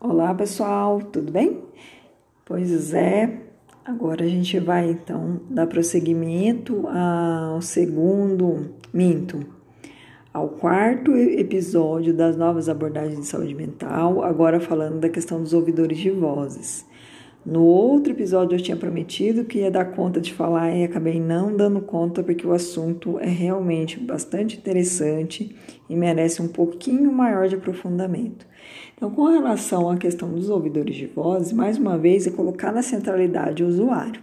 Olá pessoal, tudo bem? Pois é, agora a gente vai então dar prosseguimento ao segundo, minto, ao quarto episódio das novas abordagens de saúde mental, agora falando da questão dos ouvidores de vozes. No outro episódio eu tinha prometido que ia dar conta de falar e acabei não dando conta porque o assunto é realmente bastante interessante e merece um pouquinho maior de aprofundamento. Então, com relação à questão dos ouvidores de voz, mais uma vez é colocar na centralidade o usuário.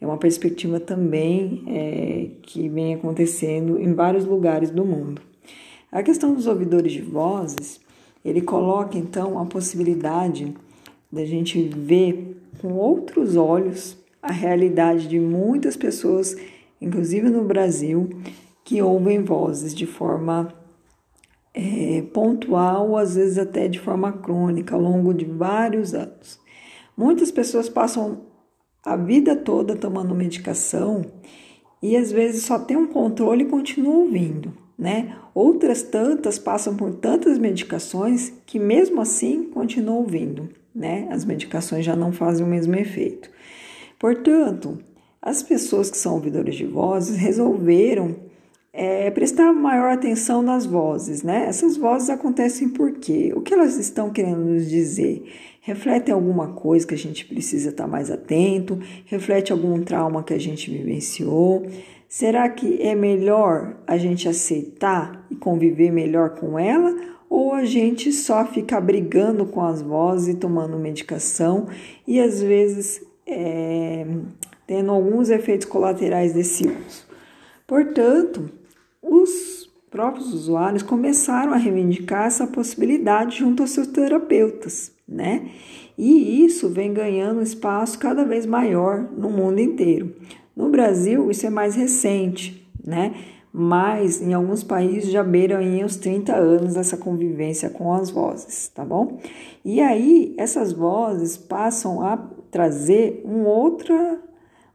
É uma perspectiva também é, que vem acontecendo em vários lugares do mundo. A questão dos ouvidores de vozes, ele coloca então a possibilidade da gente ver com outros olhos a realidade de muitas pessoas, inclusive no Brasil, que ouvem vozes de forma é, pontual, às vezes até de forma crônica, ao longo de vários anos. Muitas pessoas passam a vida toda tomando medicação e às vezes só tem um controle e continuam ouvindo, né? Outras tantas passam por tantas medicações que mesmo assim continuam ouvindo né? As medicações já não fazem o mesmo efeito. Portanto, as pessoas que são ouvidores de vozes resolveram é, prestar maior atenção nas vozes, né? Essas vozes acontecem por quê? O que elas estão querendo nos dizer? Reflete alguma coisa que a gente precisa estar mais atento? Reflete algum trauma que a gente vivenciou? Será que é melhor a gente aceitar e conviver melhor com ela? ou a gente só fica brigando com as vozes e tomando medicação e às vezes é, tendo alguns efeitos colaterais desse uso. Portanto, os próprios usuários começaram a reivindicar essa possibilidade junto aos seus terapeutas, né? E isso vem ganhando espaço cada vez maior no mundo inteiro. No Brasil, isso é mais recente, né? mas em alguns países já beiram aí os 30 anos essa convivência com as vozes, tá bom? E aí essas vozes passam a trazer um outra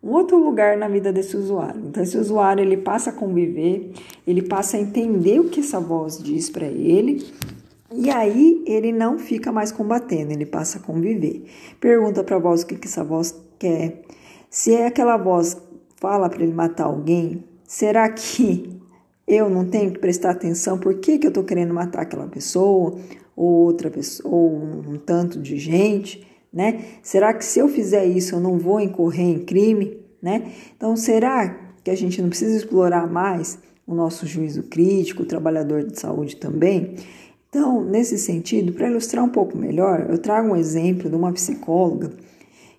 um outro lugar na vida desse usuário. Então esse usuário ele passa a conviver, ele passa a entender o que essa voz diz para ele e aí ele não fica mais combatendo, ele passa a conviver. Pergunta para a voz o que, que essa voz quer. Se é aquela voz fala para ele matar alguém, será que eu não tenho que prestar atenção por que, que eu estou querendo matar aquela pessoa, ou outra pessoa, ou um tanto de gente, né? Será que se eu fizer isso eu não vou incorrer em crime, né? Então, será que a gente não precisa explorar mais o nosso juízo crítico, o trabalhador de saúde também? Então, nesse sentido, para ilustrar um pouco melhor, eu trago um exemplo de uma psicóloga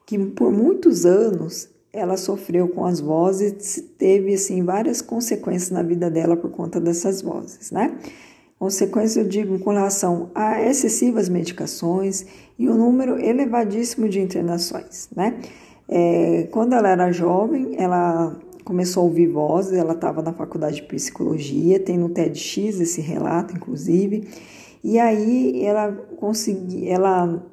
que por muitos anos ela sofreu com as vozes, teve assim várias consequências na vida dela por conta dessas vozes, né? Consequências eu digo com relação a excessivas medicações e um número elevadíssimo de internações, né? É, quando ela era jovem, ela começou a ouvir vozes, ela estava na faculdade de psicologia, tem no TEDx esse relato, inclusive, e aí ela conseguiu, ela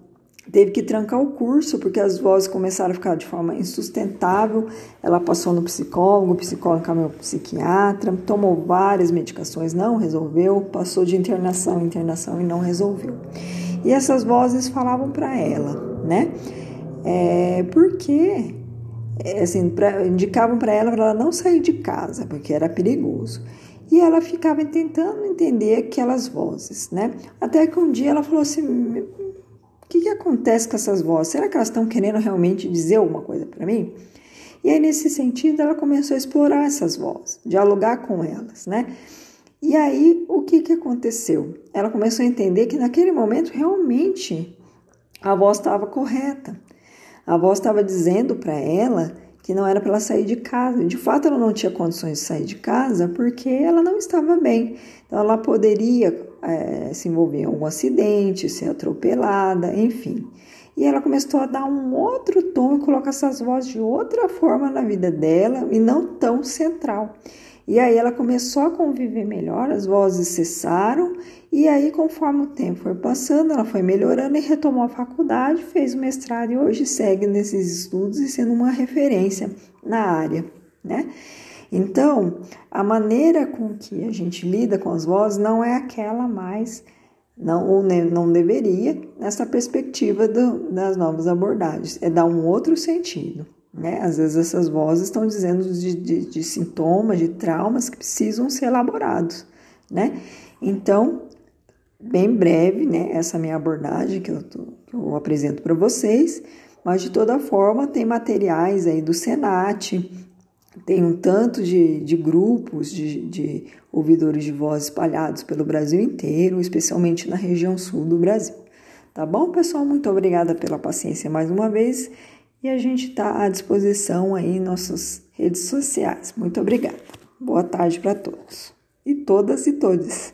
teve que trancar o curso porque as vozes começaram a ficar de forma insustentável. Ela passou no psicólogo, o psicólogo para psiquiatra, tomou várias medicações, não resolveu, passou de internação em internação e não resolveu. E essas vozes falavam para ela, né? É, porque é, assim, pra, indicavam para ela para ela não sair de casa, porque era perigoso. E ela ficava tentando entender aquelas vozes, né? Até que um dia ela falou assim: que, que acontece com essas vozes? Será que elas estão querendo realmente dizer alguma coisa para mim? E aí, nesse sentido, ela começou a explorar essas vozes, dialogar com elas, né? E aí, o que, que aconteceu? Ela começou a entender que naquele momento realmente a voz estava correta. A voz estava dizendo para ela que não era para ela sair de casa. De fato, ela não tinha condições de sair de casa porque ela não estava bem. Então, ela poderia é, se envolver em algum acidente, ser atropelada, enfim. E ela começou a dar um outro tom e colocar essas vozes de outra forma na vida dela e não tão central. E aí ela começou a conviver melhor, as vozes cessaram, e aí, conforme o tempo foi passando, ela foi melhorando e retomou a faculdade, fez o mestrado e hoje segue nesses estudos e sendo uma referência na área, né? Então, a maneira com que a gente lida com as vozes não é aquela mais não, ou não deveria, nessa perspectiva do, das novas abordagens, é dar um outro sentido. Né? Às vezes essas vozes estão dizendo de, de, de sintomas, de traumas que precisam ser elaborados. Né? Então, bem breve, né, essa minha abordagem que eu, tô, que eu apresento para vocês, mas de toda forma tem materiais aí do Senat, tem um tanto de, de grupos de, de ouvidores de voz espalhados pelo Brasil inteiro, especialmente na região sul do Brasil. Tá bom, pessoal? Muito obrigada pela paciência mais uma vez e a gente está à disposição aí em nossas redes sociais. Muito obrigada. Boa tarde para todos e todas e todos.